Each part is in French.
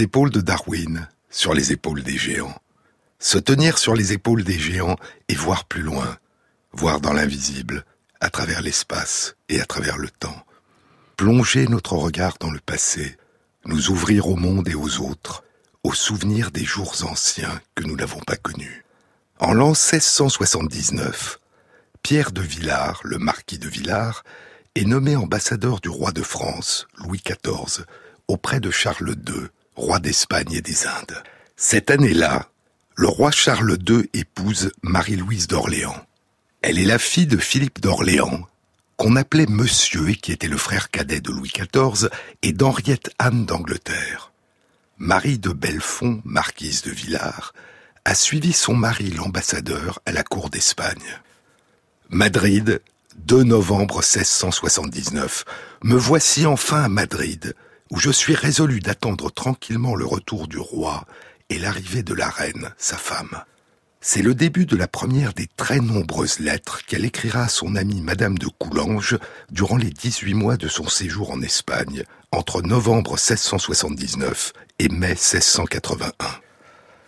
épaules de Darwin, sur les épaules des géants. Se tenir sur les épaules des géants et voir plus loin, voir dans l'invisible, à travers l'espace et à travers le temps. Plonger notre regard dans le passé, nous ouvrir au monde et aux autres, aux souvenirs des jours anciens que nous n'avons pas connus. En l'an 1679, Pierre de Villars, le marquis de Villars, est nommé ambassadeur du roi de France, Louis XIV, auprès de Charles II, roi d'Espagne et des Indes. Cette année-là, le roi Charles II épouse Marie-Louise d'Orléans. Elle est la fille de Philippe d'Orléans, qu'on appelait Monsieur et qui était le frère cadet de Louis XIV, et d'Henriette Anne d'Angleterre. Marie de Belfond, marquise de Villars, a suivi son mari l'ambassadeur à la cour d'Espagne. Madrid, 2 novembre 1679. Me voici enfin à Madrid, où je suis résolu d'attendre tranquillement le retour du roi et l'arrivée de la reine, sa femme. C'est le début de la première des très nombreuses lettres qu'elle écrira à son amie Madame de Coulanges durant les 18 mois de son séjour en Espagne, entre novembre 1679 et mai 1681.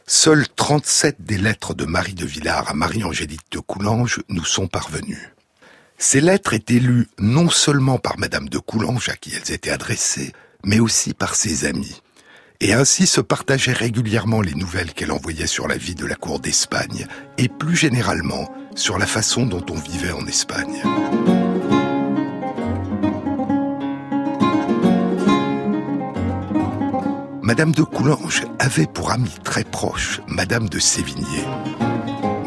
Seules 37 des lettres de Marie de Villars à Marie-Angélique de Coulanges nous sont parvenues. Ces lettres étaient lues non seulement par Madame de Coulanges à qui elles étaient adressées, mais aussi par ses amis. Et ainsi se partageaient régulièrement les nouvelles qu'elle envoyait sur la vie de la cour d'Espagne, et plus généralement sur la façon dont on vivait en Espagne. Madame de Coulanges avait pour amie très proche Madame de Sévigné.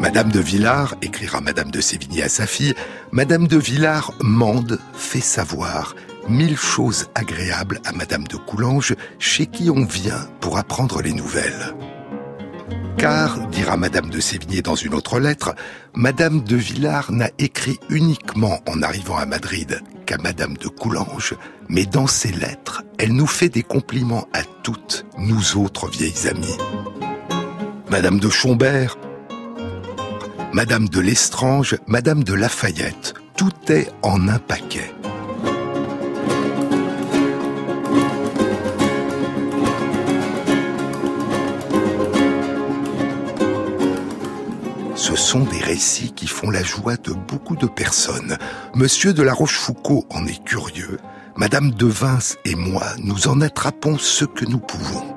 Madame de Villars, écrira Madame de Sévigné à sa fille, Madame de Villars mande, fait savoir mille choses agréables à Madame de Coulanges, chez qui on vient pour apprendre les nouvelles. Car, dira Madame de Sévigné dans une autre lettre, Madame de Villars n'a écrit uniquement en arrivant à Madrid qu'à Madame de Coulanges, mais dans ses lettres, elle nous fait des compliments à toutes, nous autres vieilles amies. Madame de Chombert, Madame de Lestrange, Madame de Lafayette, tout est en un paquet. Ce sont des récits qui font la joie de beaucoup de personnes. Monsieur de la Rochefoucauld en est curieux. Madame de Vince et moi, nous en attrapons ce que nous pouvons.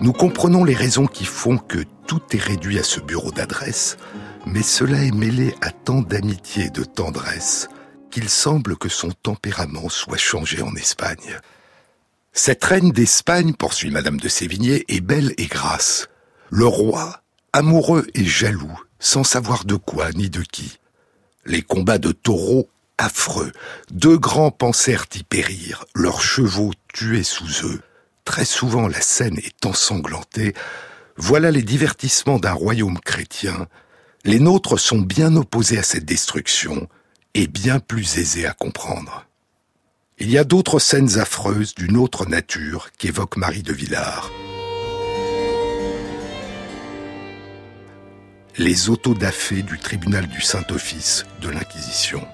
Nous comprenons les raisons qui font que tout est réduit à ce bureau d'adresse, mais cela est mêlé à tant d'amitié et de tendresse qu'il semble que son tempérament soit changé en Espagne. Cette reine d'Espagne, poursuit Madame de Sévigné, est belle et grasse. Le roi, amoureux et jaloux, sans savoir de quoi ni de qui. Les combats de taureaux affreux, deux grands pensèrent y périr, leurs chevaux tués sous eux. Très souvent la scène est ensanglantée. Voilà les divertissements d'un royaume chrétien. Les nôtres sont bien opposés à cette destruction et bien plus aisés à comprendre. Il y a d'autres scènes affreuses d'une autre nature qu'évoque Marie de Villars. Les autodafés du tribunal du Saint-Office de l'Inquisition.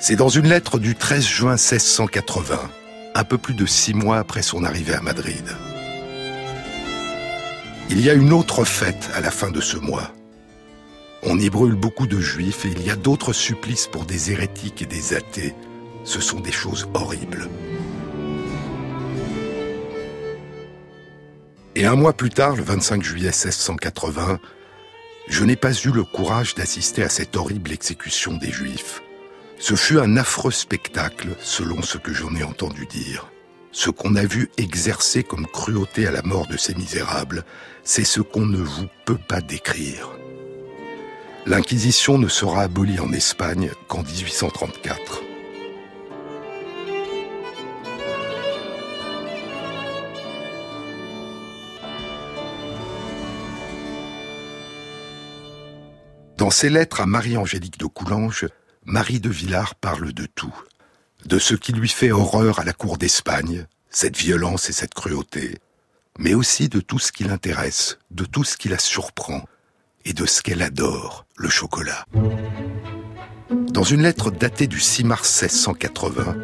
C'est dans une lettre du 13 juin 1680, un peu plus de six mois après son arrivée à Madrid. Il y a une autre fête à la fin de ce mois. On y brûle beaucoup de juifs et il y a d'autres supplices pour des hérétiques et des athées. Ce sont des choses horribles. Et un mois plus tard, le 25 juillet 1680, je n'ai pas eu le courage d'assister à cette horrible exécution des Juifs. Ce fut un affreux spectacle, selon ce que j'en ai entendu dire. Ce qu'on a vu exercer comme cruauté à la mort de ces misérables, c'est ce qu'on ne vous peut pas décrire. L'Inquisition ne sera abolie en Espagne qu'en 1834. Dans ses lettres à Marie-Angélique de Coulanges, Marie de Villars parle de tout. De ce qui lui fait horreur à la cour d'Espagne, cette violence et cette cruauté, mais aussi de tout ce qui l'intéresse, de tout ce qui la surprend, et de ce qu'elle adore, le chocolat. Dans une lettre datée du 6 mars 1680,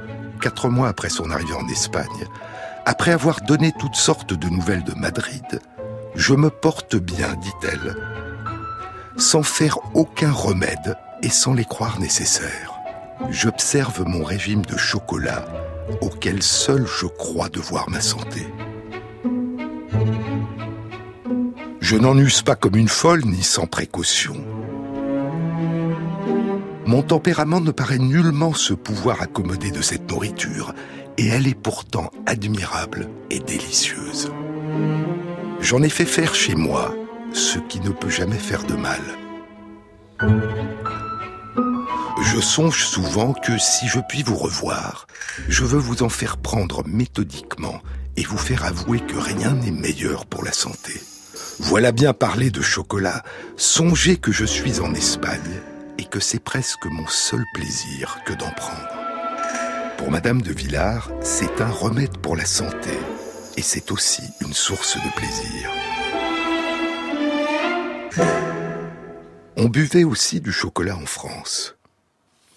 quatre mois après son arrivée en Espagne, après avoir donné toutes sortes de nouvelles de Madrid, je me porte bien, dit-elle, sans faire aucun remède et sans les croire nécessaires. J'observe mon régime de chocolat auquel seul je crois devoir ma santé. Je n'en use pas comme une folle ni sans précaution. Mon tempérament ne paraît nullement se pouvoir accommoder de cette nourriture, et elle est pourtant admirable et délicieuse. J'en ai fait faire chez moi ce qui ne peut jamais faire de mal. Je songe souvent que si je puis vous revoir, je veux vous en faire prendre méthodiquement et vous faire avouer que rien n'est meilleur pour la santé. Voilà bien parler de chocolat, songez que je suis en Espagne et que c'est presque mon seul plaisir que d'en prendre. Pour Madame de Villars, c'est un remède pour la santé et c'est aussi une source de plaisir. On buvait aussi du chocolat en France.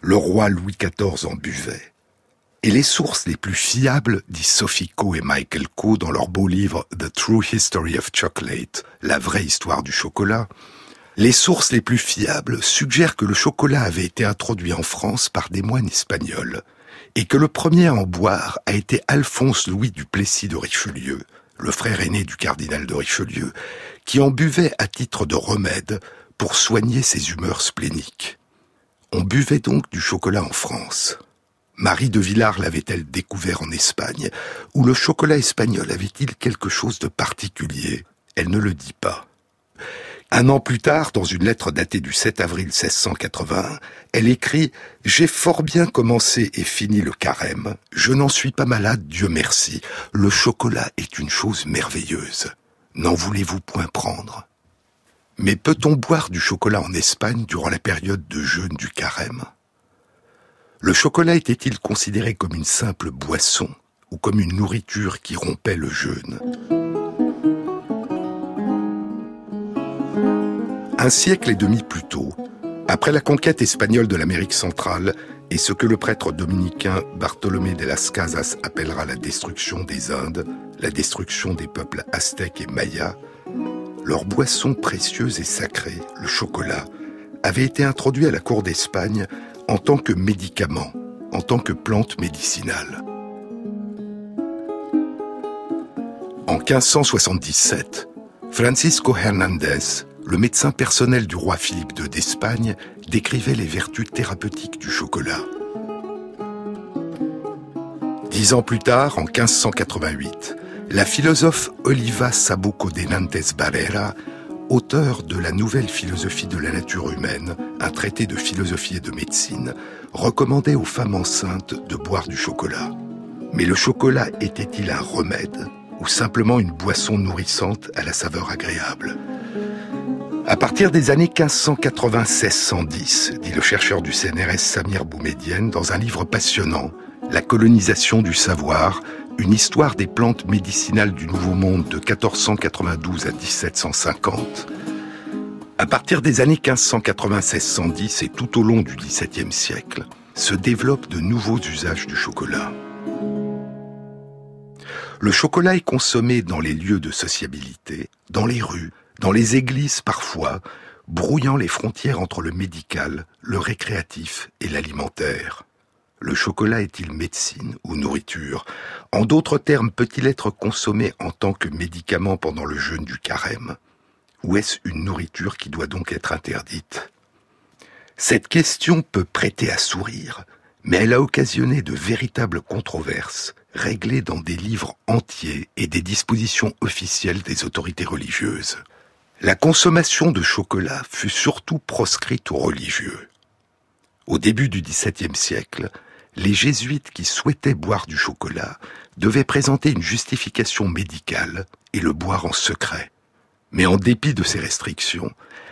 Le roi Louis XIV en buvait. Et les sources les plus fiables, dit Sophie Coe et Michael Coe dans leur beau livre The True History of Chocolate, la vraie histoire du chocolat, les sources les plus fiables suggèrent que le chocolat avait été introduit en France par des moines espagnols et que le premier à en boire a été Alphonse Louis du Plessis de Richelieu, le frère aîné du cardinal de Richelieu, qui en buvait à titre de remède pour soigner ses humeurs spléniques. On buvait donc du chocolat en France. Marie de Villars l'avait-elle découvert en Espagne, ou le chocolat espagnol avait-il quelque chose de particulier? Elle ne le dit pas. Un an plus tard, dans une lettre datée du 7 avril 1681, elle écrit « J'ai fort bien commencé et fini le carême. Je n'en suis pas malade, Dieu merci. Le chocolat est une chose merveilleuse. N'en voulez-vous point prendre ?» Mais peut-on boire du chocolat en Espagne durant la période de jeûne du carême? Le chocolat était-il considéré comme une simple boisson ou comme une nourriture qui rompait le jeûne? Un siècle et demi plus tôt, après la conquête espagnole de l'Amérique centrale et ce que le prêtre dominicain Bartolomé de las Casas appellera la destruction des Indes, la destruction des peuples aztèques et mayas, leur boisson précieuse et sacrée, le chocolat, avait été introduit à la cour d'Espagne en tant que médicament, en tant que plante médicinale. En 1577, Francisco Hernández, le médecin personnel du roi Philippe II d'Espagne décrivait les vertus thérapeutiques du chocolat. Dix ans plus tard, en 1588, la philosophe Oliva Sabuco de Nantes Barrera, auteur de La nouvelle philosophie de la nature humaine, un traité de philosophie et de médecine, recommandait aux femmes enceintes de boire du chocolat. Mais le chocolat était-il un remède ou simplement une boisson nourrissante à la saveur agréable? À partir des années 1596-110, dit le chercheur du CNRS Samir Boumedienne dans un livre passionnant, La colonisation du savoir, une histoire des plantes médicinales du Nouveau Monde de 1492 à 1750, à partir des années 1596-110 et tout au long du XVIIe siècle, se développent de nouveaux usages du chocolat. Le chocolat est consommé dans les lieux de sociabilité, dans les rues, dans les églises parfois, brouillant les frontières entre le médical, le récréatif et l'alimentaire. Le chocolat est-il médecine ou nourriture? En d'autres termes, peut-il être consommé en tant que médicament pendant le jeûne du carême? Ou est-ce une nourriture qui doit donc être interdite? Cette question peut prêter à sourire, mais elle a occasionné de véritables controverses, réglées dans des livres entiers et des dispositions officielles des autorités religieuses. La consommation de chocolat fut surtout proscrite aux religieux. Au début du XVIIe siècle, les jésuites qui souhaitaient boire du chocolat devaient présenter une justification médicale et le boire en secret. Mais en dépit de ces restrictions,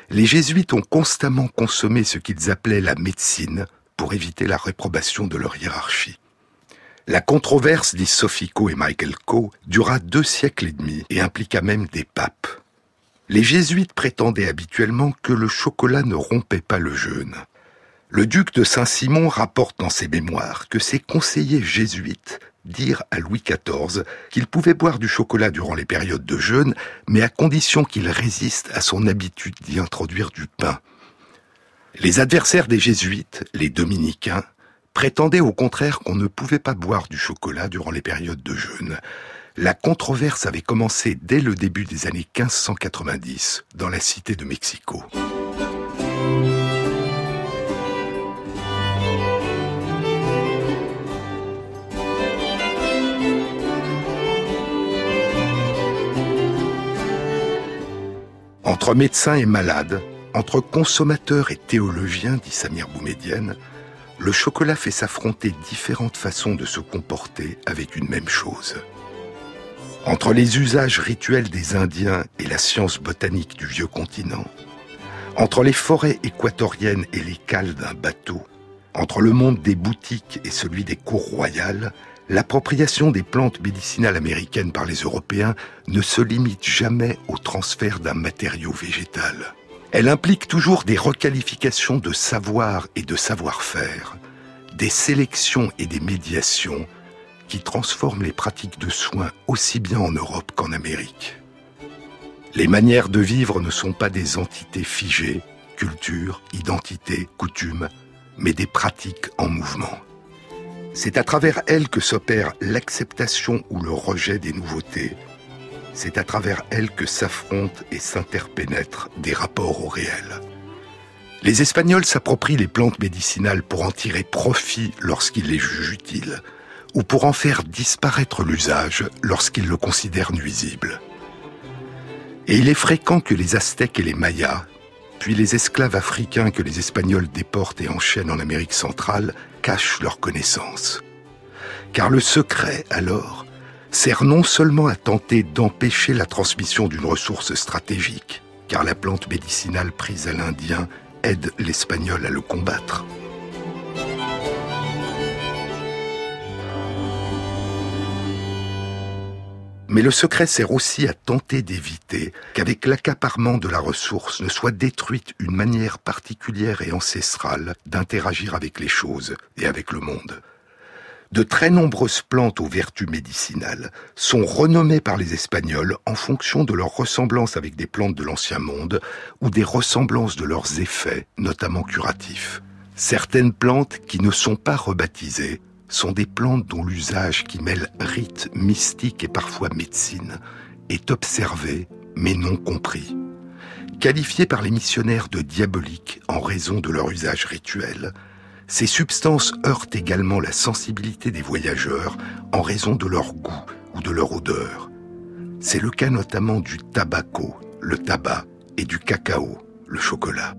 les jésuites ont constamment consommé ce qu'ils appelaient la médecine pour éviter la réprobation de leur hiérarchie. La controverse, dit Co et Michael Coe, dura deux siècles et demi et impliqua même des papes. Les jésuites prétendaient habituellement que le chocolat ne rompait pas le jeûne. Le duc de Saint-Simon rapporte dans ses mémoires que ses conseillers jésuites dirent à Louis XIV qu'il pouvait boire du chocolat durant les périodes de jeûne, mais à condition qu'il résiste à son habitude d'y introduire du pain. Les adversaires des jésuites, les dominicains, prétendaient au contraire qu'on ne pouvait pas boire du chocolat durant les périodes de jeûne. La controverse avait commencé dès le début des années 1590 dans la cité de Mexico. Entre médecins et malades, entre consommateurs et théologiens, dit Samir Boumedienne, le chocolat fait s'affronter différentes façons de se comporter avec une même chose. Entre les usages rituels des Indiens et la science botanique du vieux continent, entre les forêts équatoriennes et les cales d'un bateau, entre le monde des boutiques et celui des cours royales, l'appropriation des plantes médicinales américaines par les Européens ne se limite jamais au transfert d'un matériau végétal. Elle implique toujours des requalifications de savoir et de savoir-faire, des sélections et des médiations qui transforme les pratiques de soins aussi bien en Europe qu'en Amérique. Les manières de vivre ne sont pas des entités figées, culture, identité, coutume, mais des pratiques en mouvement. C'est à travers elles que s'opère l'acceptation ou le rejet des nouveautés. C'est à travers elles que s'affrontent et s'interpénètrent des rapports au réel. Les Espagnols s'approprient les plantes médicinales pour en tirer profit lorsqu'ils les jugent utiles ou pour en faire disparaître l'usage lorsqu'ils le considèrent nuisible. Et il est fréquent que les Aztèques et les Mayas, puis les esclaves africains que les Espagnols déportent et enchaînent en Amérique centrale, cachent leur connaissance. Car le secret, alors, sert non seulement à tenter d'empêcher la transmission d'une ressource stratégique, car la plante médicinale prise à l'Indien aide l'Espagnol à le combattre, Mais le secret sert aussi à tenter d'éviter qu'avec l'accaparement de la ressource ne soit détruite une manière particulière et ancestrale d'interagir avec les choses et avec le monde. De très nombreuses plantes aux vertus médicinales sont renommées par les Espagnols en fonction de leur ressemblance avec des plantes de l'Ancien Monde ou des ressemblances de leurs effets, notamment curatifs. Certaines plantes qui ne sont pas rebaptisées sont des plantes dont l'usage qui mêle rite, mystique et parfois médecine est observé mais non compris. Qualifiés par les missionnaires de diaboliques en raison de leur usage rituel, ces substances heurtent également la sensibilité des voyageurs en raison de leur goût ou de leur odeur. C'est le cas notamment du tabaco, le tabac, et du cacao, le chocolat.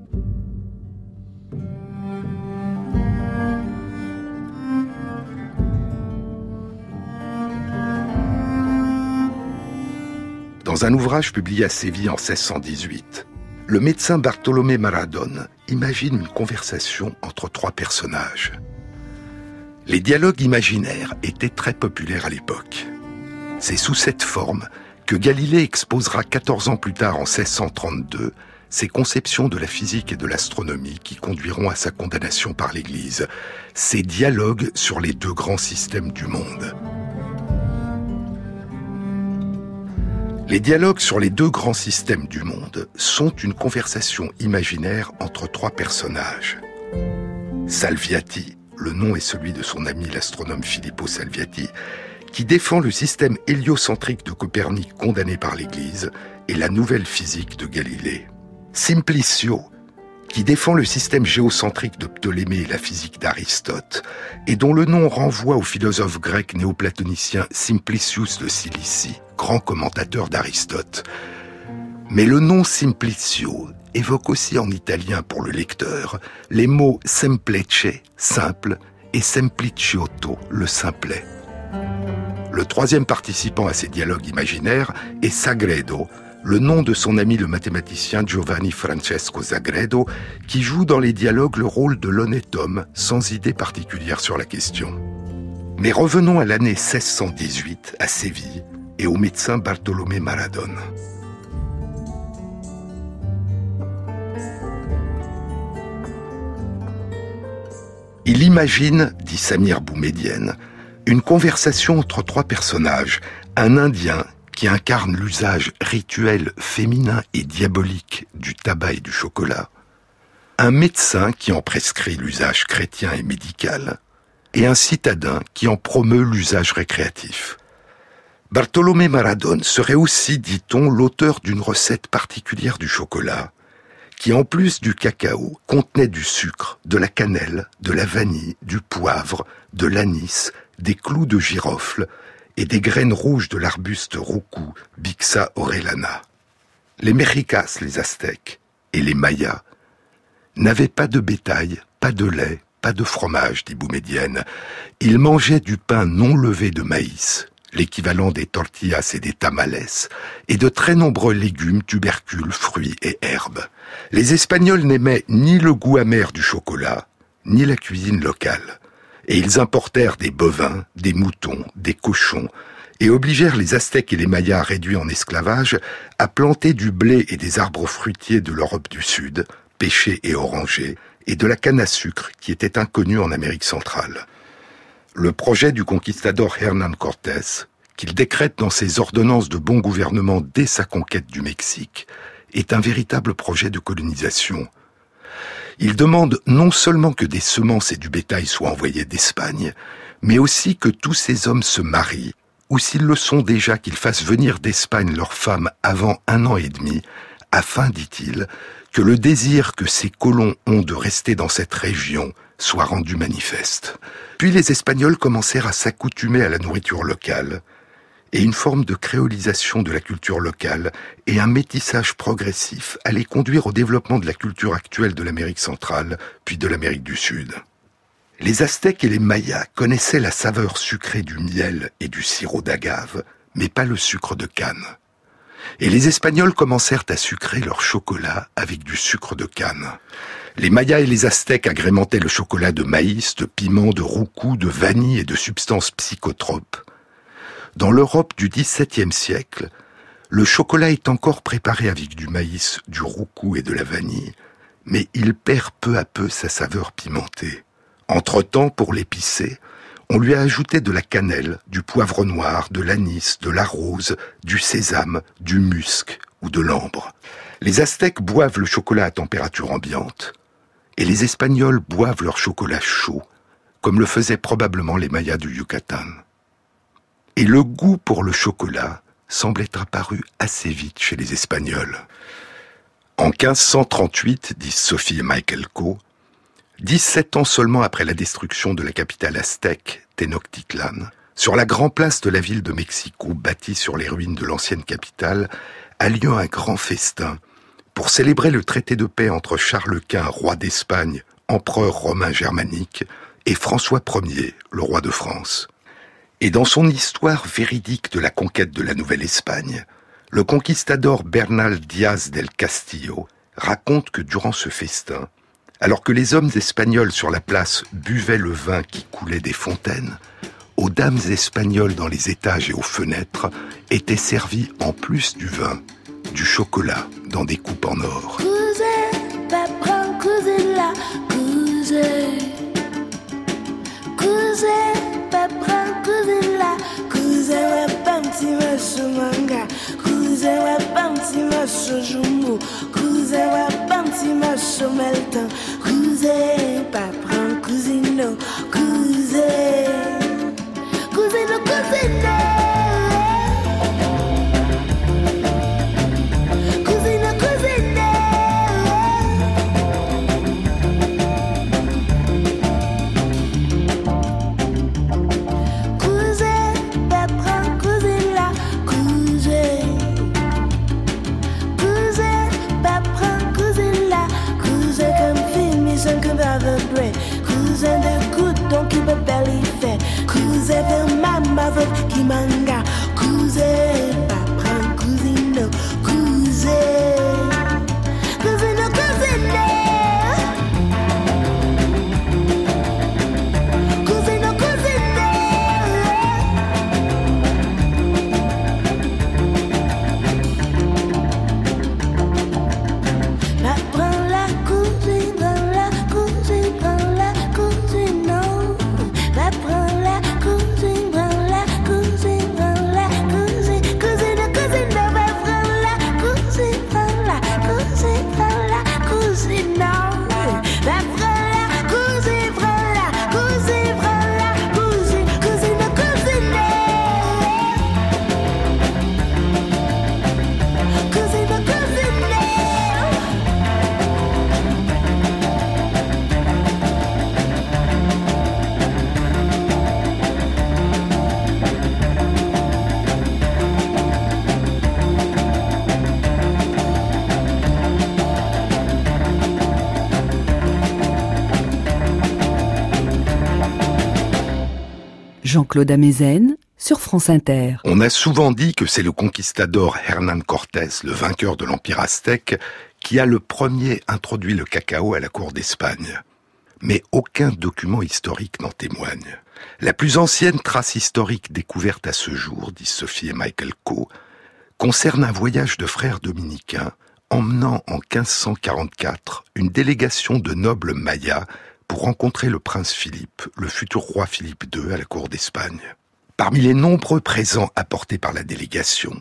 Dans un ouvrage publié à Séville en 1618, le médecin Bartolomé Maradone imagine une conversation entre trois personnages. Les dialogues imaginaires étaient très populaires à l'époque. C'est sous cette forme que Galilée exposera 14 ans plus tard, en 1632, ses conceptions de la physique et de l'astronomie qui conduiront à sa condamnation par l'Église, ses dialogues sur les deux grands systèmes du monde. Les dialogues sur les deux grands systèmes du monde sont une conversation imaginaire entre trois personnages. Salviati, le nom est celui de son ami l'astronome Filippo Salviati, qui défend le système héliocentrique de Copernic condamné par l'Église et la nouvelle physique de Galilée. Simplicio, qui défend le système géocentrique de Ptolémée et la physique d'Aristote, et dont le nom renvoie au philosophe grec néoplatonicien Simplicius de Cilicie, grand commentateur d'Aristote. Mais le nom Simplicio évoque aussi en italien pour le lecteur les mots semplece, simple, et sempliciotto, le simplet. Le troisième participant à ces dialogues imaginaires est Sagredo, le nom de son ami le mathématicien Giovanni Francesco Zagredo, qui joue dans les dialogues le rôle de l'honnête homme, sans idée particulière sur la question. Mais revenons à l'année 1618, à Séville, et au médecin Bartolomé Maradone. Il imagine, dit Samir Boumedienne, une conversation entre trois personnages, un Indien qui incarne l'usage rituel féminin et diabolique du tabac et du chocolat, un médecin qui en prescrit l'usage chrétien et médical, et un citadin qui en promeut l'usage récréatif. Bartolomé Maradone serait aussi, dit-on, l'auteur d'une recette particulière du chocolat, qui en plus du cacao contenait du sucre, de la cannelle, de la vanille, du poivre, de l'anis, des clous de girofle et des graines rouges de l'arbuste roucou, Bixa orellana. Les Mexicas, les Aztèques, et les Mayas n'avaient pas de bétail, pas de lait, pas de fromage, dit Boumedienne. Ils mangeaient du pain non levé de maïs, l'équivalent des tortillas et des tamales, et de très nombreux légumes, tubercules, fruits et herbes. Les Espagnols n'aimaient ni le goût amer du chocolat, ni la cuisine locale. Et ils importèrent des bovins, des moutons, des cochons, et obligèrent les Aztèques et les Mayas réduits en esclavage à planter du blé et des arbres fruitiers de l'Europe du Sud, pêchés et orangés, et de la canne à sucre qui était inconnue en Amérique centrale le projet du conquistador Hernán Cortés, qu'il décrète dans ses ordonnances de bon gouvernement dès sa conquête du Mexique, est un véritable projet de colonisation. Il demande non seulement que des semences et du bétail soient envoyés d'Espagne, mais aussi que tous ces hommes se marient, ou s'ils le sont déjà, qu'ils fassent venir d'Espagne leurs femmes avant un an et demi, afin, dit-il, que le désir que ces colons ont de rester dans cette région soit rendu manifeste. Puis les Espagnols commencèrent à s'accoutumer à la nourriture locale, et une forme de créolisation de la culture locale et un métissage progressif allaient conduire au développement de la culture actuelle de l'Amérique centrale, puis de l'Amérique du Sud. Les Aztèques et les Mayas connaissaient la saveur sucrée du miel et du sirop d'agave, mais pas le sucre de canne. Et les Espagnols commencèrent à sucrer leur chocolat avec du sucre de canne. Les Mayas et les Aztèques agrémentaient le chocolat de maïs, de piment, de roucou, de vanille et de substances psychotropes. Dans l'Europe du XVIIe siècle, le chocolat est encore préparé avec du maïs, du roucou et de la vanille, mais il perd peu à peu sa saveur pimentée. Entre-temps, pour l'épicer, on lui a ajouté de la cannelle, du poivre noir, de l'anis, de la rose, du sésame, du musc ou de l'ambre. Les Aztèques boivent le chocolat à température ambiante, et les Espagnols boivent leur chocolat chaud, comme le faisaient probablement les Mayas du Yucatan. Et le goût pour le chocolat semble être apparu assez vite chez les Espagnols. En 1538, disent Sophie et Michael Coe, 17 ans seulement après la destruction de la capitale aztèque, Tenochtitlan, sur la grande place de la ville de Mexico, bâtie sur les ruines de l'ancienne capitale, a lieu un grand festin pour célébrer le traité de paix entre Charles Quint, roi d'Espagne, empereur romain germanique, et François Ier, le roi de France. Et dans son histoire véridique de la conquête de la Nouvelle-Espagne, le conquistador Bernal Díaz del Castillo raconte que durant ce festin, alors que les hommes espagnols sur la place buvaient le vin qui coulait des fontaines, aux dames espagnoles dans les étages et aux fenêtres étaient servis en plus du vin, du chocolat dans des coupes en or. pantimaso manga. Kuze wa pantimaso jumbo. Kuze wa pantimaso meltan kuze papran kuzino kuze kuzino kuzino Jean-Claude Amezen sur France Inter. On a souvent dit que c'est le conquistador Hernán Cortés, le vainqueur de l'Empire aztèque, qui a le premier introduit le cacao à la cour d'Espagne. Mais aucun document historique n'en témoigne. La plus ancienne trace historique découverte à ce jour, dit Sophie et Michael Coe, concerne un voyage de frères dominicains emmenant en 1544 une délégation de nobles mayas pour rencontrer le prince Philippe, le futur roi Philippe II à la cour d'Espagne. Parmi les nombreux présents apportés par la délégation,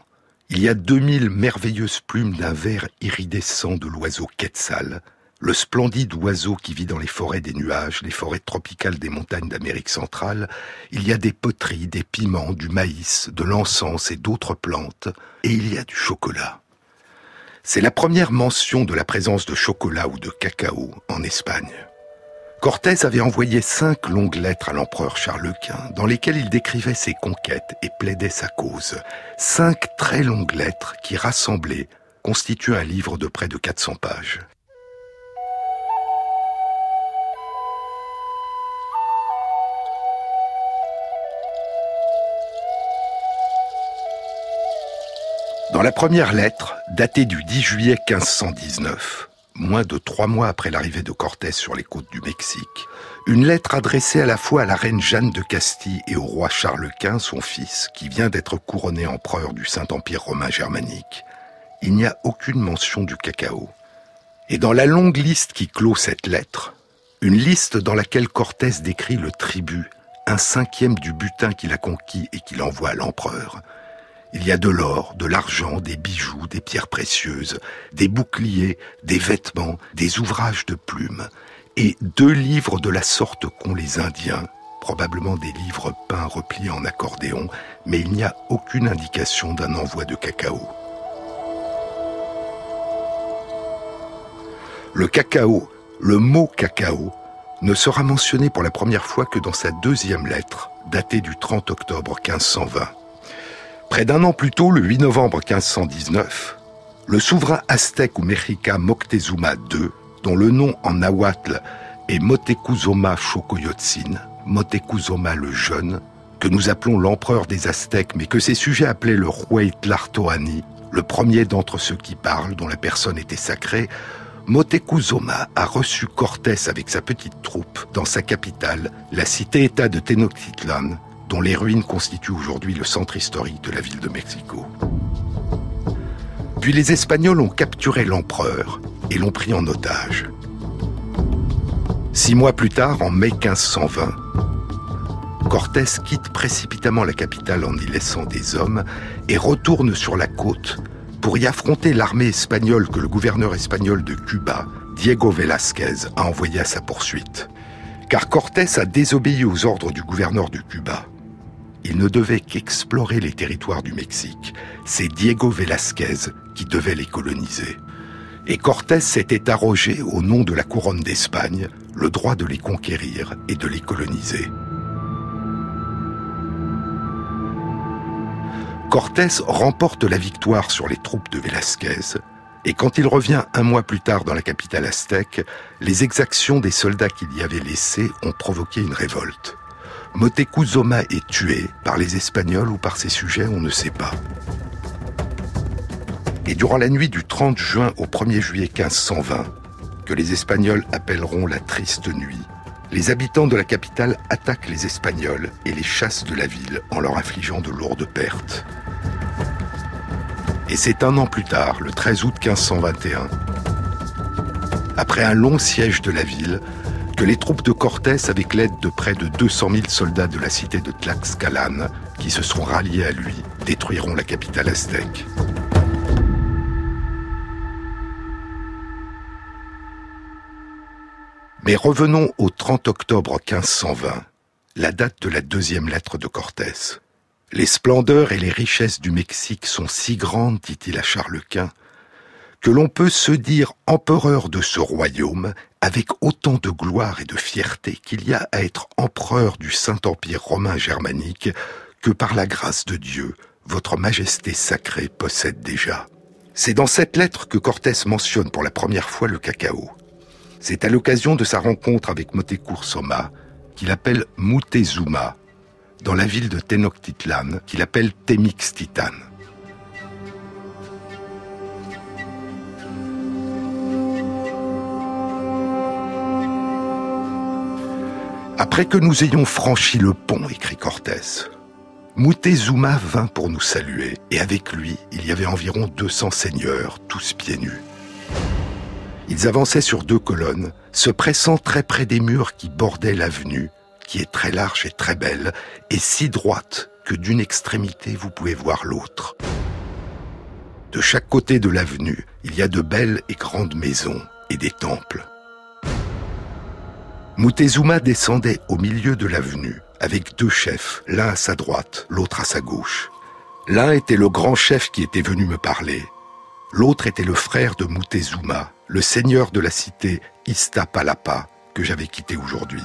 il y a 2000 merveilleuses plumes d'un vert iridescent de l'oiseau Quetzal, le splendide oiseau qui vit dans les forêts des nuages, les forêts tropicales des montagnes d'Amérique centrale, il y a des poteries, des piments, du maïs, de l'encens et d'autres plantes, et il y a du chocolat. C'est la première mention de la présence de chocolat ou de cacao en Espagne. Cortés avait envoyé cinq longues lettres à l'empereur Charles Quint, dans lesquelles il décrivait ses conquêtes et plaidait sa cause. Cinq très longues lettres qui, rassemblées, constituent un livre de près de 400 pages. Dans la première lettre, datée du 10 juillet 1519, moins de trois mois après l'arrivée de Cortés sur les côtes du Mexique, une lettre adressée à la fois à la reine Jeanne de Castille et au roi Charles Quint, son fils, qui vient d'être couronné empereur du Saint-Empire romain germanique, il n'y a aucune mention du cacao. Et dans la longue liste qui clôt cette lettre, une liste dans laquelle Cortés décrit le tribut, un cinquième du butin qu'il a conquis et qu'il envoie à l'empereur, il y a de l'or, de l'argent, des bijoux, des pierres précieuses, des boucliers, des vêtements, des ouvrages de plumes, et deux livres de la sorte qu'ont les Indiens, probablement des livres peints repliés en accordéon, mais il n'y a aucune indication d'un envoi de cacao. Le cacao, le mot cacao, ne sera mentionné pour la première fois que dans sa deuxième lettre, datée du 30 octobre 1520. Près d'un an plus tôt, le 8 novembre 1519, le souverain aztèque ou mexica Moctezuma II, dont le nom en nahuatl est Motecuzoma Xocoyotzin, Motecuzoma le Jeune, que nous appelons l'empereur des Aztèques, mais que ses sujets appelaient le Huaytlartoani, le premier d'entre ceux qui parlent, dont la personne était sacrée, Motecuzoma a reçu Cortés avec sa petite troupe dans sa capitale, la cité-État de Tenochtitlan, dont les ruines constituent aujourd'hui le centre historique de la ville de Mexico. Puis les Espagnols ont capturé l'empereur et l'ont pris en otage. Six mois plus tard, en mai 1520, Cortés quitte précipitamment la capitale en y laissant des hommes et retourne sur la côte pour y affronter l'armée espagnole que le gouverneur espagnol de Cuba, Diego Velázquez, a envoyé à sa poursuite. Car Cortés a désobéi aux ordres du gouverneur de Cuba il ne devait qu'explorer les territoires du Mexique. C'est Diego Velázquez qui devait les coloniser. Et Cortés s'était arrogé, au nom de la couronne d'Espagne, le droit de les conquérir et de les coloniser. Cortés remporte la victoire sur les troupes de Velázquez, et quand il revient un mois plus tard dans la capitale aztèque, les exactions des soldats qu'il y avait laissés ont provoqué une révolte. Motecuzoma est tué par les Espagnols ou par ses sujets, on ne sait pas. Et durant la nuit du 30 juin au 1er juillet 1520, que les Espagnols appelleront la triste nuit, les habitants de la capitale attaquent les Espagnols et les chassent de la ville en leur infligeant de lourdes pertes. Et c'est un an plus tard, le 13 août 1521, après un long siège de la ville, que les troupes de Cortés, avec l'aide de près de 200 000 soldats de la cité de Tlaxcalan, qui se sont ralliés à lui, détruiront la capitale aztèque. Mais revenons au 30 octobre 1520, la date de la deuxième lettre de Cortés. Les splendeurs et les richesses du Mexique sont si grandes, dit-il à Charles Quint, que l'on peut se dire empereur de ce royaume avec autant de gloire et de fierté qu'il y a à être empereur du Saint-Empire romain germanique que par la grâce de Dieu, votre majesté sacrée possède déjà. C'est dans cette lettre que Cortés mentionne pour la première fois le cacao. C'est à l'occasion de sa rencontre avec Motekur Soma qu'il appelle Mutezuma, dans la ville de Tenochtitlan, qu'il appelle Temixtitan. Après que nous ayons franchi le pont, écrit Cortés, Moutezuma vint pour nous saluer, et avec lui, il y avait environ 200 seigneurs, tous pieds nus. Ils avançaient sur deux colonnes, se pressant très près des murs qui bordaient l'avenue, qui est très large et très belle, et si droite que d'une extrémité vous pouvez voir l'autre. De chaque côté de l'avenue, il y a de belles et grandes maisons et des temples. Moutezuma descendait au milieu de l'avenue avec deux chefs, l'un à sa droite, l'autre à sa gauche. L'un était le grand chef qui était venu me parler. L'autre était le frère de Moutezuma, le seigneur de la cité Istapalapa, que j'avais quitté aujourd'hui.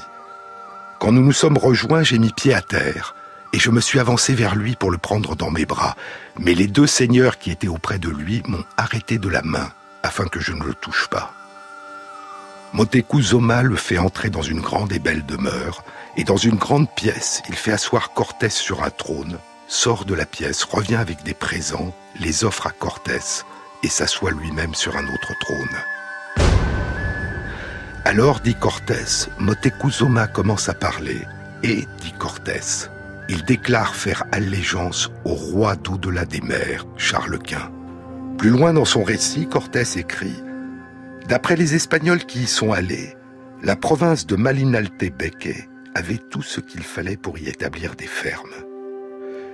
Quand nous nous sommes rejoints, j'ai mis pied à terre et je me suis avancé vers lui pour le prendre dans mes bras. Mais les deux seigneurs qui étaient auprès de lui m'ont arrêté de la main afin que je ne le touche pas. Moteku Zoma le fait entrer dans une grande et belle demeure, et dans une grande pièce, il fait asseoir Cortés sur un trône, sort de la pièce, revient avec des présents, les offre à Cortés, et s'assoit lui-même sur un autre trône. Alors, dit Cortés, Moteku Zoma commence à parler, et, dit Cortés, il déclare faire allégeance au roi d'au-delà des mers, Charles Quint. Plus loin dans son récit, Cortés écrit D'après les Espagnols qui y sont allés, la province de Malinaltepeque avait tout ce qu'il fallait pour y établir des fermes.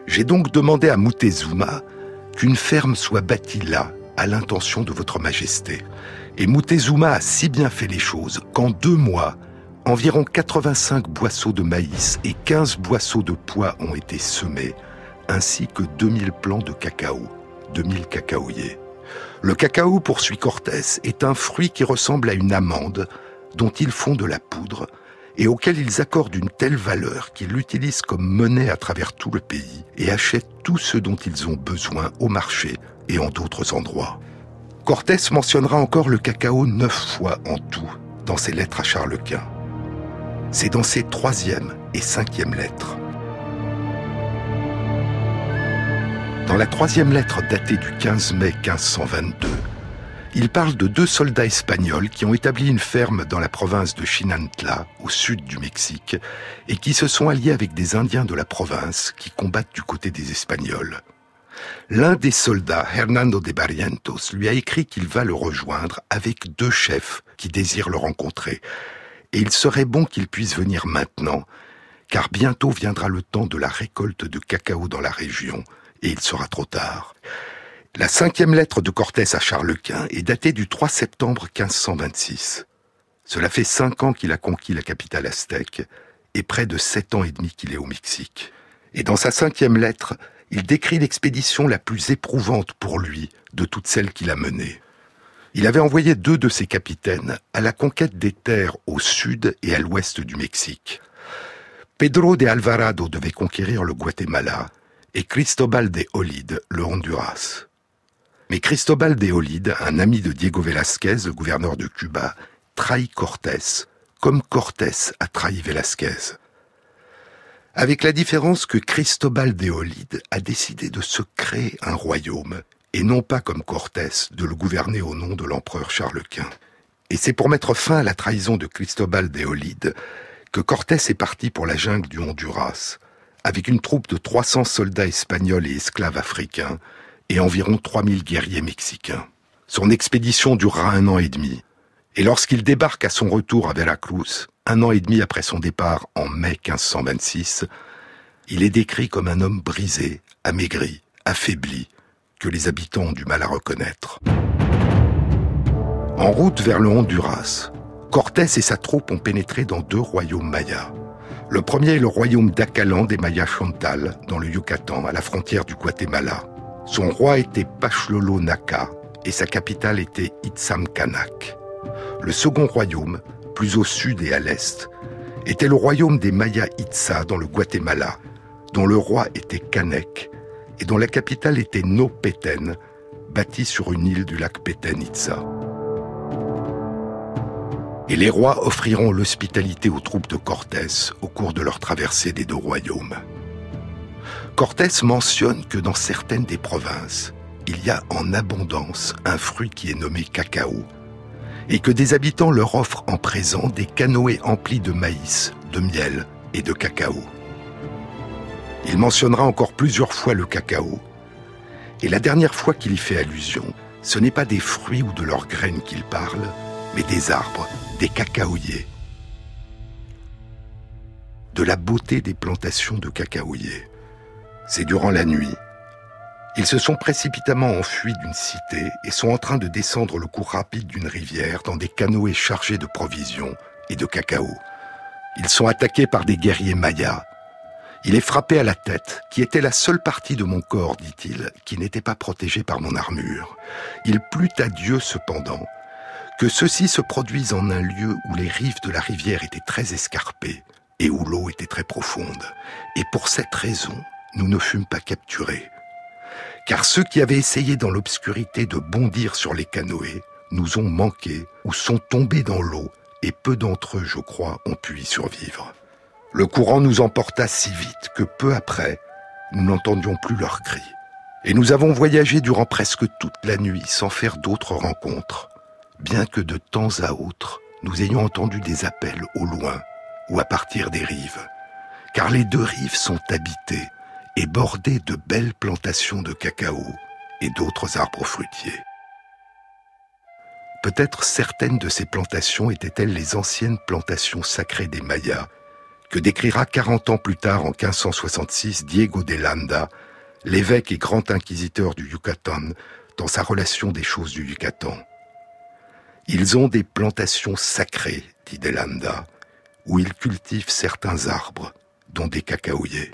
J'ai donc demandé à Moutezuma qu'une ferme soit bâtie là, à l'intention de votre majesté. Et Moutezuma a si bien fait les choses qu'en deux mois, environ 85 boisseaux de maïs et 15 boisseaux de pois ont été semés, ainsi que 2000 plants de cacao, 2000 cacaoyers. Le cacao, poursuit Cortés, est un fruit qui ressemble à une amande dont ils font de la poudre et auquel ils accordent une telle valeur qu'ils l'utilisent comme monnaie à travers tout le pays et achètent tout ce dont ils ont besoin au marché et en d'autres endroits. Cortés mentionnera encore le cacao neuf fois en tout dans ses lettres à Charles Quint. C'est dans ses troisième et cinquième lettres. Dans la troisième lettre datée du 15 mai 1522, il parle de deux soldats espagnols qui ont établi une ferme dans la province de Chinantla, au sud du Mexique, et qui se sont alliés avec des Indiens de la province qui combattent du côté des Espagnols. L'un des soldats, Hernando de Barrientos, lui a écrit qu'il va le rejoindre avec deux chefs qui désirent le rencontrer. Et il serait bon qu'il puisse venir maintenant, car bientôt viendra le temps de la récolte de cacao dans la région, et il sera trop tard. La cinquième lettre de Cortés à Charles Quint est datée du 3 septembre 1526. Cela fait cinq ans qu'il a conquis la capitale aztèque et près de sept ans et demi qu'il est au Mexique. Et dans sa cinquième lettre, il décrit l'expédition la plus éprouvante pour lui de toutes celles qu'il a menées. Il avait envoyé deux de ses capitaines à la conquête des terres au sud et à l'ouest du Mexique. Pedro de Alvarado devait conquérir le Guatemala et Cristobal de Olide, le Honduras. Mais Cristobal de Olide, un ami de Diego Velázquez, le gouverneur de Cuba, trahit Cortés, comme Cortés a trahi Velázquez. Avec la différence que Cristobal de Olide a décidé de se créer un royaume, et non pas comme Cortés de le gouverner au nom de l'empereur Charles Quint. Et c'est pour mettre fin à la trahison de Cristobal de Olide que Cortés est parti pour la jungle du Honduras, avec une troupe de 300 soldats espagnols et esclaves africains et environ 3000 guerriers mexicains. Son expédition durera un an et demi, et lorsqu'il débarque à son retour à Veracruz, un an et demi après son départ en mai 1526, il est décrit comme un homme brisé, amaigri, affaibli, que les habitants ont du mal à reconnaître. En route vers le Honduras, Cortés et sa troupe ont pénétré dans deux royaumes mayas. Le premier est le royaume d'Acalan des Mayas Chantal, dans le Yucatan, à la frontière du Guatemala. Son roi était Pachlolo Naka et sa capitale était Itzamcanak. Le second royaume, plus au sud et à l'est, était le royaume des Mayas Itza dans le Guatemala, dont le roi était Canek et dont la capitale était No-Peten, bâtie sur une île du lac Peten Itza et les rois offriront l'hospitalité aux troupes de Cortés au cours de leur traversée des deux royaumes. Cortés mentionne que dans certaines des provinces, il y a en abondance un fruit qui est nommé cacao, et que des habitants leur offrent en présent des canoës emplis de maïs, de miel et de cacao. Il mentionnera encore plusieurs fois le cacao, et la dernière fois qu'il y fait allusion, ce n'est pas des fruits ou de leurs graines qu'il parle, des arbres, des cacaoyers. De la beauté des plantations de cacaoyers. C'est durant la nuit. Ils se sont précipitamment enfuis d'une cité et sont en train de descendre le cours rapide d'une rivière dans des canoës chargés de provisions et de cacao. Ils sont attaqués par des guerriers mayas. Il est frappé à la tête, qui était la seule partie de mon corps, dit-il, qui n'était pas protégée par mon armure. Il plut à Dieu cependant que ceci se produise en un lieu où les rives de la rivière étaient très escarpées et où l'eau était très profonde. Et pour cette raison, nous ne fûmes pas capturés. Car ceux qui avaient essayé dans l'obscurité de bondir sur les canoës nous ont manqué ou sont tombés dans l'eau, et peu d'entre eux, je crois, ont pu y survivre. Le courant nous emporta si vite que peu après, nous n'entendions plus leurs cris. Et nous avons voyagé durant presque toute la nuit sans faire d'autres rencontres bien que de temps à autre, nous ayons entendu des appels au loin ou à partir des rives, car les deux rives sont habitées et bordées de belles plantations de cacao et d'autres arbres fruitiers. Peut-être certaines de ces plantations étaient-elles les anciennes plantations sacrées des Mayas, que décrira 40 ans plus tard, en 1566, Diego de Landa, l'évêque et grand inquisiteur du Yucatan, dans sa relation des choses du Yucatan. Ils ont des plantations sacrées, dit Delanda, où ils cultivent certains arbres, dont des cacaoyers.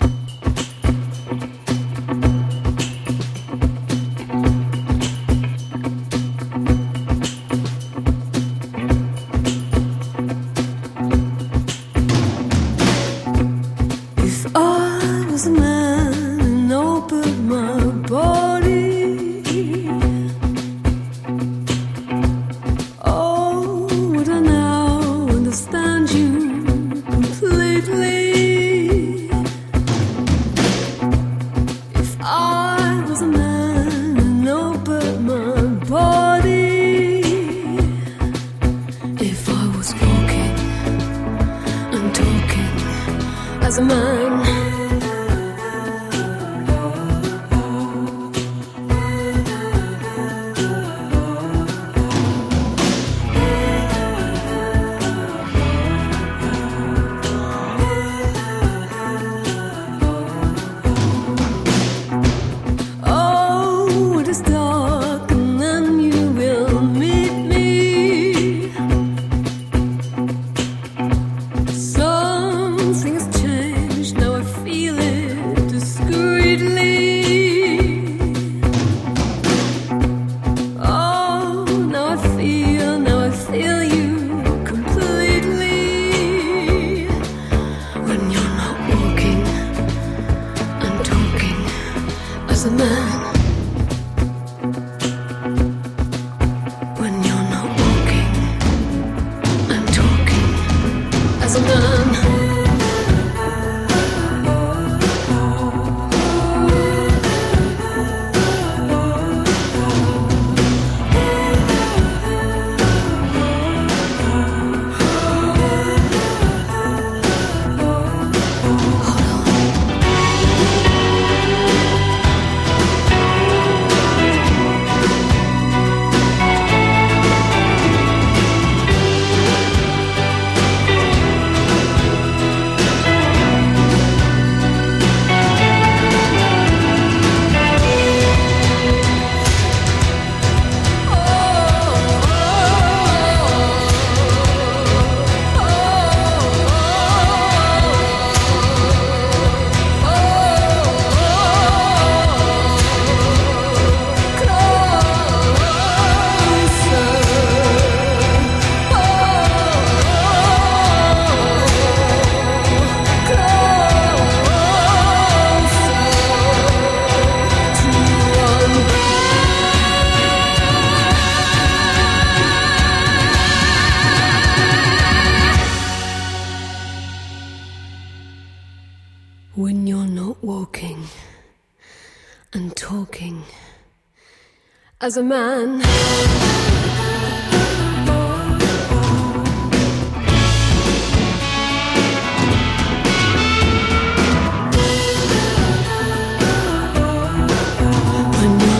doesn't matter. Walking as a man.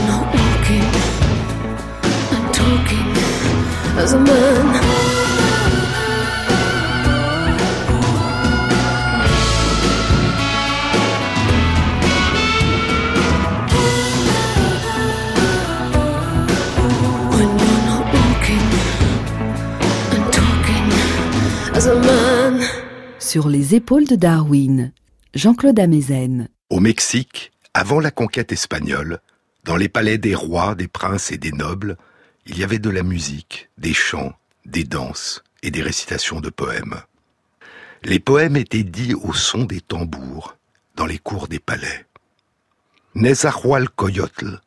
Not walking and talking as a man. Sur les épaules de Darwin, Jean-Claude Amezen. Au Mexique, avant la conquête espagnole, dans les palais des rois, des princes et des nobles, il y avait de la musique, des chants, des danses et des récitations de poèmes. Les poèmes étaient dits au son des tambours, dans les cours des palais. Nezahualcoyotl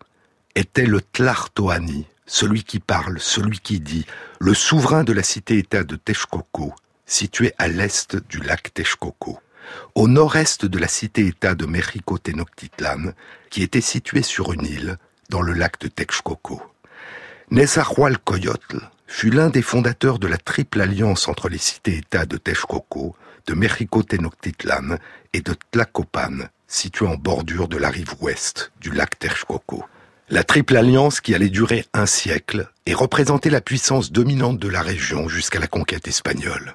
était le Tlartoani, celui qui parle, celui qui dit, le souverain de la cité-État de Texcoco, située à l'est du lac Texcoco, au nord-est de la cité-État de Mexico Tenochtitlan, qui était située sur une île dans le lac de Texcoco. Nezahualcoyotl fut l'un des fondateurs de la triple alliance entre les cités-États de Texcoco, de Mexico Tenochtitlan et de Tlacopan, située en bordure de la rive ouest du lac Texcoco. La triple alliance qui allait durer un siècle et représenter la puissance dominante de la région jusqu'à la conquête espagnole.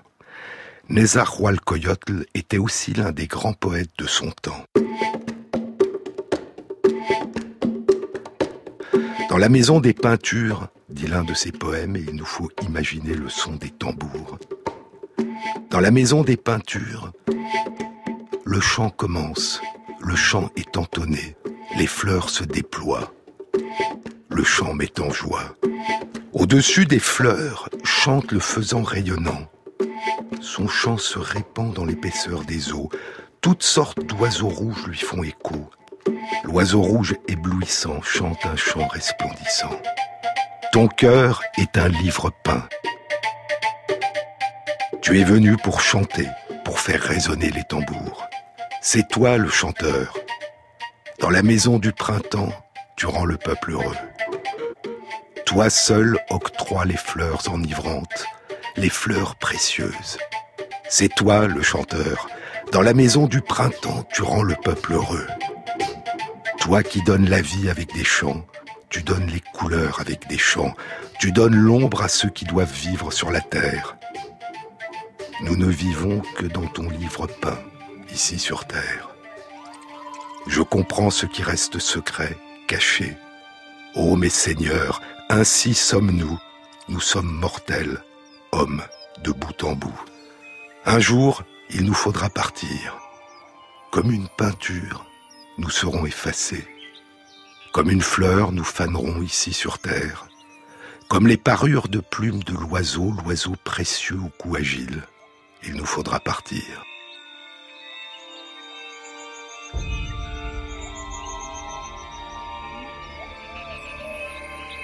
Nezahualcoyotl était aussi l'un des grands poètes de son temps. Dans la maison des peintures, dit l'un de ses poèmes, et il nous faut imaginer le son des tambours. Dans la maison des peintures, le chant commence, le chant est entonné, les fleurs se déploient. Le chant met en joie. Au-dessus des fleurs chante le faisan rayonnant. Son chant se répand dans l'épaisseur des eaux. Toutes sortes d'oiseaux rouges lui font écho. L'oiseau rouge éblouissant chante un chant resplendissant. Ton cœur est un livre peint. Tu es venu pour chanter, pour faire résonner les tambours. C'est toi le chanteur. Dans la maison du printemps, tu rends le peuple heureux. Toi seul octroies les fleurs enivrantes, les fleurs précieuses. C'est toi le chanteur. Dans la maison du printemps, tu rends le peuple heureux. Toi qui donnes la vie avec des chants, tu donnes les couleurs avec des chants, tu donnes l'ombre à ceux qui doivent vivre sur la terre. Nous ne vivons que dans ton livre peint, ici sur terre. Je comprends ce qui reste secret, caché. Ô mes seigneurs, ainsi sommes-nous, nous sommes mortels, hommes de bout en bout. Un jour, il nous faudra partir. Comme une peinture, nous serons effacés. Comme une fleur, nous fanerons ici sur terre. Comme les parures de plumes de l'oiseau, l'oiseau précieux au cou agile, il nous faudra partir.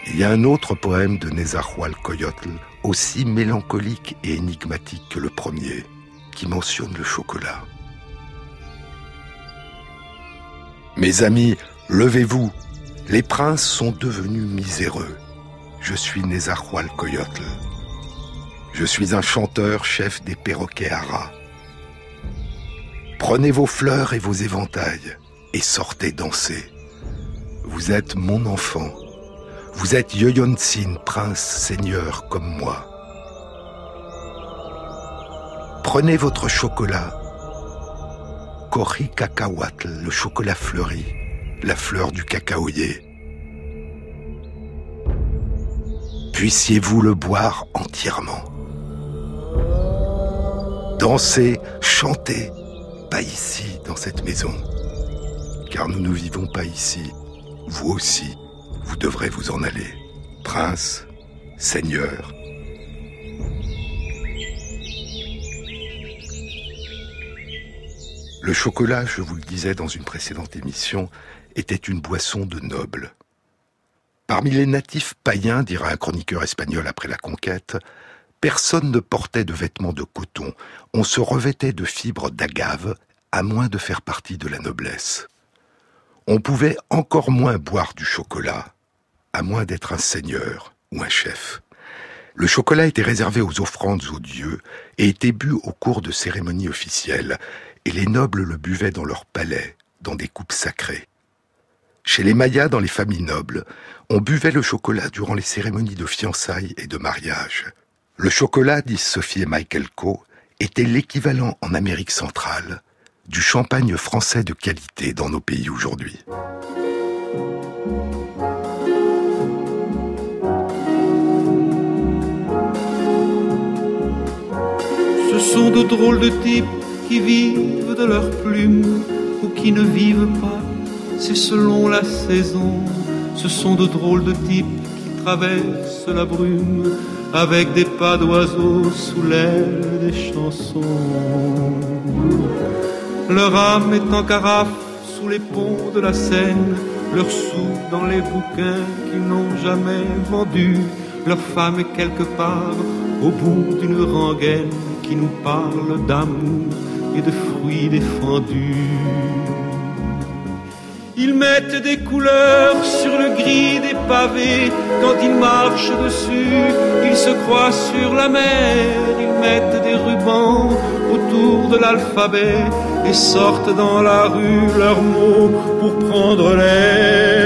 Il y a un autre poème de Nezahualcoyotl, aussi mélancolique et énigmatique que le premier, qui mentionne le chocolat. Mes amis, levez-vous, les princes sont devenus miséreux. Je suis Nezahualcoyotl. Je suis un chanteur chef des perroquets haras. Prenez vos fleurs et vos éventails et sortez danser. Vous êtes mon enfant. Vous êtes Yoyonsin, prince seigneur comme moi. Prenez votre chocolat. Kori cacahuatl, le chocolat fleuri, la fleur du cacaoyer. Puissiez-vous le boire entièrement. Dansez, chantez, pas ici, dans cette maison. Car nous ne vivons pas ici. Vous aussi, vous devrez vous en aller. Prince, seigneur. Le chocolat, je vous le disais dans une précédente émission, était une boisson de nobles. Parmi les natifs païens, dira un chroniqueur espagnol après la conquête, personne ne portait de vêtements de coton, on se revêtait de fibres d'agave, à moins de faire partie de la noblesse. On pouvait encore moins boire du chocolat, à moins d'être un seigneur ou un chef. Le chocolat était réservé aux offrandes aux dieux et était bu au cours de cérémonies officielles, et les nobles le buvaient dans leurs palais, dans des coupes sacrées. Chez les Mayas, dans les familles nobles, on buvait le chocolat durant les cérémonies de fiançailles et de mariage. Le chocolat, disent Sophie et Michael Coe, était l'équivalent en Amérique centrale du champagne français de qualité dans nos pays aujourd'hui. Ce sont de drôles de types qui vivent de leurs plumes ou qui ne vivent pas, c'est selon la saison. Ce sont de drôles de types qui traversent la brume avec des pas d'oiseaux sous l'aile des chansons. Leur âme est en carafe sous les ponts de la Seine, leur sou dans les bouquins qu'ils n'ont jamais vendus, leur femme est quelque part au bout d'une rengaine qui nous parle d'amour et de fruits défendus. Ils mettent des couleurs sur le gris des pavés. Quand ils marchent dessus, ils se croient sur la mer. Ils mettent des rubans autour de l'alphabet et sortent dans la rue leurs mots pour prendre l'air.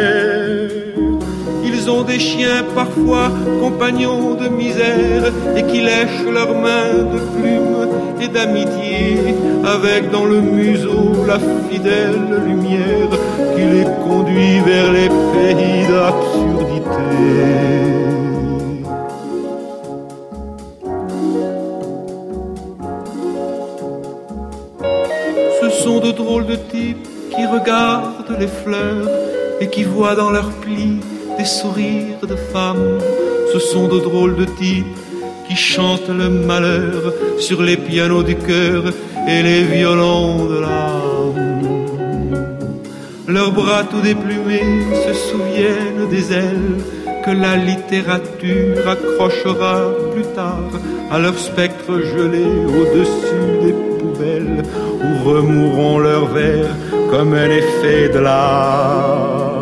Ils ont des chiens parfois compagnons de misère et qui lèchent leurs mains de plumes et d'amitié avec dans le museau la fidèle lumière qui les conduit vers les pays d'absurdité. Ce sont de drôles de types qui regardent les fleurs et qui voient dans leurs plis des sourires de femmes. Ce sont de drôles de types qui chantent le malheur sur les pianos du cœur et les violons de l'âme. Leurs bras tout déplumés se souviennent des ailes que la littérature accrochera plus tard à leur spectre gelé au-dessus des poubelles où remourront leurs vers comme un effet de l'art.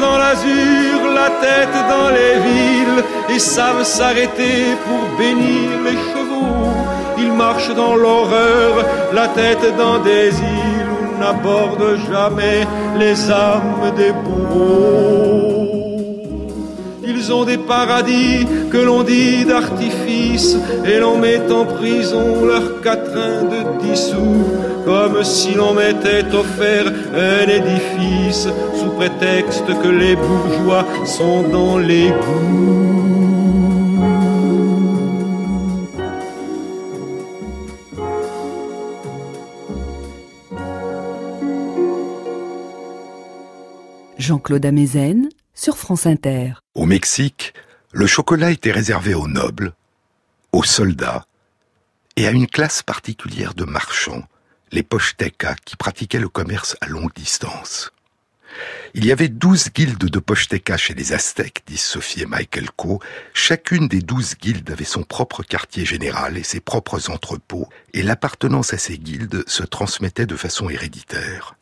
Dans l'azur, la tête dans les villes, et savent s'arrêter pour bénir les chevaux. Ils marchent dans l'horreur, la tête dans des îles où n'abordent jamais les âmes des bourreaux. Ils ont des paradis que l'on dit d'artifice et l'on met en prison leurs quatrains de dissous comme si l'on m'était offert un édifice sous prétexte que les bourgeois sont dans l'égout. Jean-Claude Amezen sur France Inter. Au Mexique, le chocolat était réservé aux nobles, aux soldats et à une classe particulière de marchands, les pochtekas, qui pratiquaient le commerce à longue distance. Il y avait douze guildes de pochtekas chez les Aztèques, disent Sophie et Michael Coe. Chacune des douze guildes avait son propre quartier général et ses propres entrepôts, et l'appartenance à ces guildes se transmettait de façon héréditaire.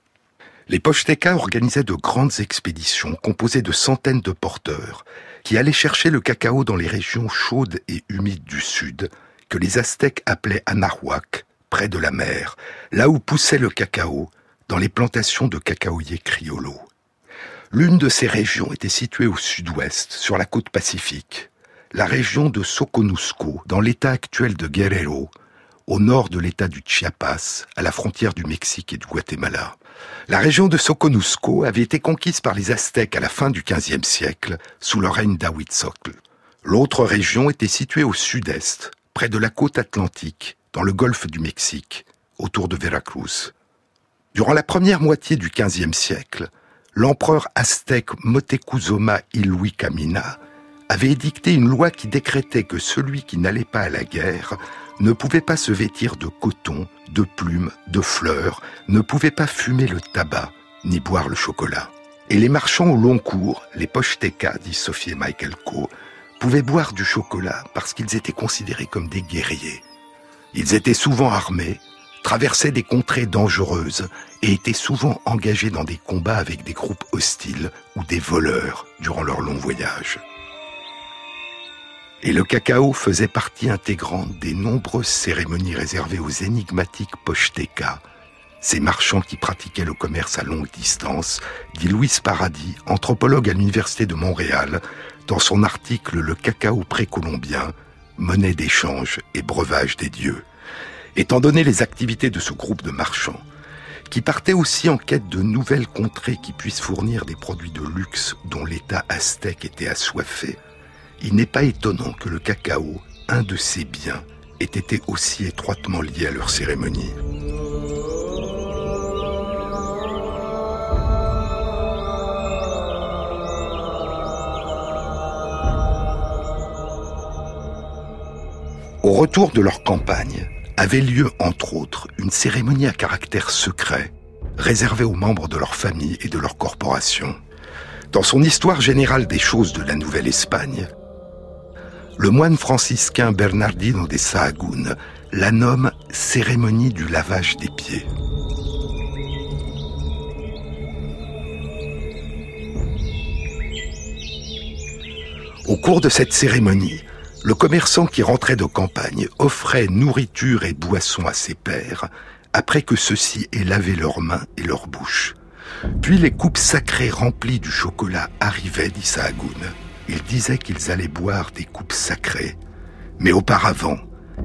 Les Pochtekas organisaient de grandes expéditions composées de centaines de porteurs qui allaient chercher le cacao dans les régions chaudes et humides du sud, que les Aztèques appelaient Anahuac, près de la mer, là où poussait le cacao, dans les plantations de cacaoyers criollo. L'une de ces régions était située au sud-ouest, sur la côte pacifique, la région de Soconusco, dans l'état actuel de Guerrero, au nord de l'état du Chiapas, à la frontière du Mexique et du Guatemala. La région de Soconusco avait été conquise par les Aztèques à la fin du XVe siècle, sous le règne d'Ahuitzotl. L'autre région était située au sud-est, près de la côte atlantique, dans le golfe du Mexique, autour de Veracruz. Durant la première moitié du XVe siècle, l'empereur aztèque Motecuzoma Camina avait édicté une loi qui décrétait que celui qui n'allait pas à la guerre ne pouvait pas se vêtir de coton, de plumes, de fleurs, ne pouvait pas fumer le tabac, ni boire le chocolat. Et les marchands au long cours, les pochtekas, dit Sophie et Michael Coe, pouvaient boire du chocolat parce qu'ils étaient considérés comme des guerriers. Ils étaient souvent armés, traversaient des contrées dangereuses et étaient souvent engagés dans des combats avec des groupes hostiles ou des voleurs durant leur long voyage. Et le cacao faisait partie intégrante des nombreuses cérémonies réservées aux énigmatiques pochtekas, ces marchands qui pratiquaient le commerce à longue distance, dit Louis Paradis, anthropologue à l'Université de Montréal, dans son article Le cacao précolombien, monnaie d'échange et breuvage des dieux. Étant donné les activités de ce groupe de marchands, qui partaient aussi en quête de nouvelles contrées qui puissent fournir des produits de luxe dont l'État aztèque était assoiffé, il n'est pas étonnant que le cacao, un de ces biens, ait été aussi étroitement lié à leur cérémonie. Au retour de leur campagne, avait lieu, entre autres, une cérémonie à caractère secret, réservée aux membres de leur famille et de leur corporation. Dans son histoire générale des choses de la Nouvelle-Espagne, le moine franciscain Bernardino de Sahagún la nomme cérémonie du lavage des pieds. Au cours de cette cérémonie, le commerçant qui rentrait de campagne offrait nourriture et boissons à ses pères après que ceux-ci aient lavé leurs mains et leurs bouches. Puis les coupes sacrées remplies du chocolat arrivaient, dit Sahagún. Il disait qu'ils allaient boire des coupes sacrées. Mais auparavant,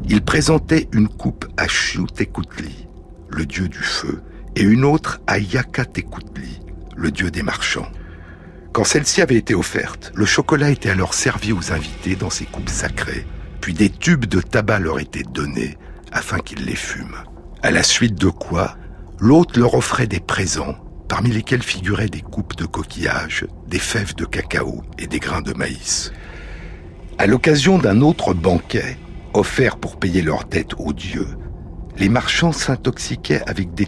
il présentait une coupe à Xiutekutli, le dieu du feu, et une autre à Yakatekutli, le dieu des marchands. Quand celle-ci avait été offerte, le chocolat était alors servi aux invités dans ces coupes sacrées, puis des tubes de tabac leur étaient donnés afin qu'ils les fument. À la suite de quoi, l'hôte leur offrait des présents, parmi lesquels figuraient des coupes de coquillages, des fèves de cacao et des grains de maïs. À l'occasion d'un autre banquet, offert pour payer leurs dettes aux dieux, les marchands s'intoxiquaient avec des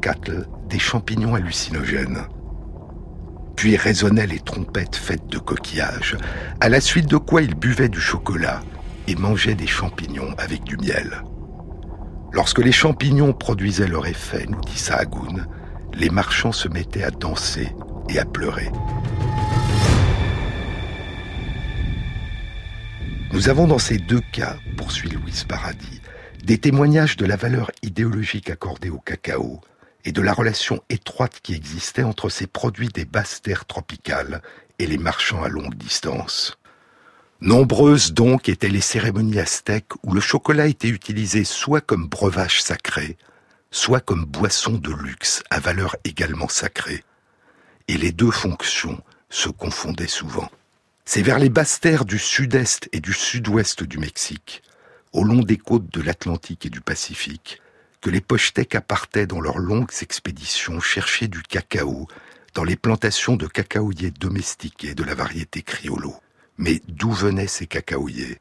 cattle, des champignons hallucinogènes puis résonnaient les trompettes faites de coquillages, à la suite de quoi ils buvaient du chocolat et mangeaient des champignons avec du miel. Lorsque les champignons produisaient leur effet, nous dit Sahagún, les marchands se mettaient à danser et à pleurer. Nous avons dans ces deux cas, poursuit Louise Paradis, des témoignages de la valeur idéologique accordée au cacao, et de la relation étroite qui existait entre ces produits des basses terres tropicales et les marchands à longue distance. Nombreuses donc étaient les cérémonies aztèques où le chocolat était utilisé soit comme breuvage sacré, soit comme boisson de luxe à valeur également sacrée. Et les deux fonctions se confondaient souvent. C'est vers les basses terres du sud-est et du sud-ouest du Mexique, au long des côtes de l'Atlantique et du Pacifique, que les Pochtecs partaient dans leurs longues expéditions chercher du cacao dans les plantations de cacaoyers domestiqués de la variété criollo. Mais d'où venaient ces cacaoyers?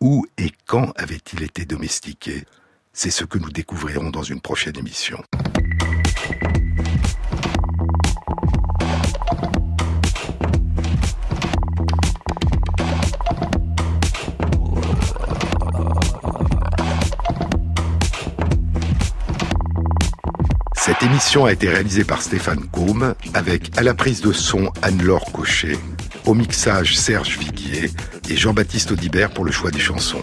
Où et quand avaient-ils été domestiqués? C'est ce que nous découvrirons dans une prochaine émission. Cette émission a été réalisée par Stéphane Combe avec à la prise de son Anne-Laure Cochet, au mixage Serge Viguier et Jean-Baptiste Audibert pour le choix des chansons.